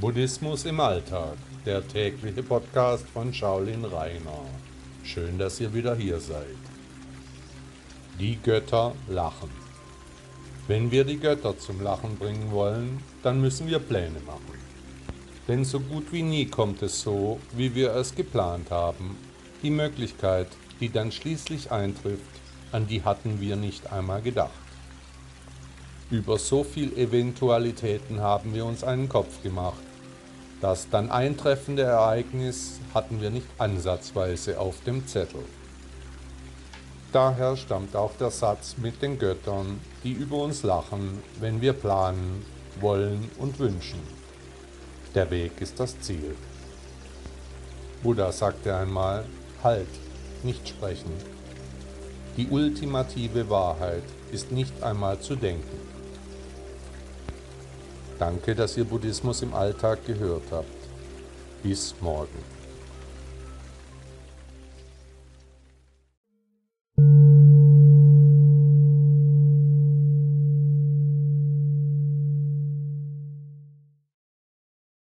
Buddhismus im Alltag, der tägliche Podcast von Shaolin Rainer. Schön, dass ihr wieder hier seid. Die Götter lachen. Wenn wir die Götter zum Lachen bringen wollen, dann müssen wir Pläne machen. Denn so gut wie nie kommt es so, wie wir es geplant haben. Die Möglichkeit, die dann schließlich eintrifft, an die hatten wir nicht einmal gedacht. Über so viel Eventualitäten haben wir uns einen Kopf gemacht das dann eintreffende Ereignis hatten wir nicht ansatzweise auf dem Zettel. Daher stammt auch der Satz mit den Göttern, die über uns lachen, wenn wir planen, wollen und wünschen. Der Weg ist das Ziel. Buddha sagte einmal, Halt, nicht sprechen. Die ultimative Wahrheit ist nicht einmal zu denken. Danke, dass ihr Buddhismus im Alltag gehört habt. Bis morgen.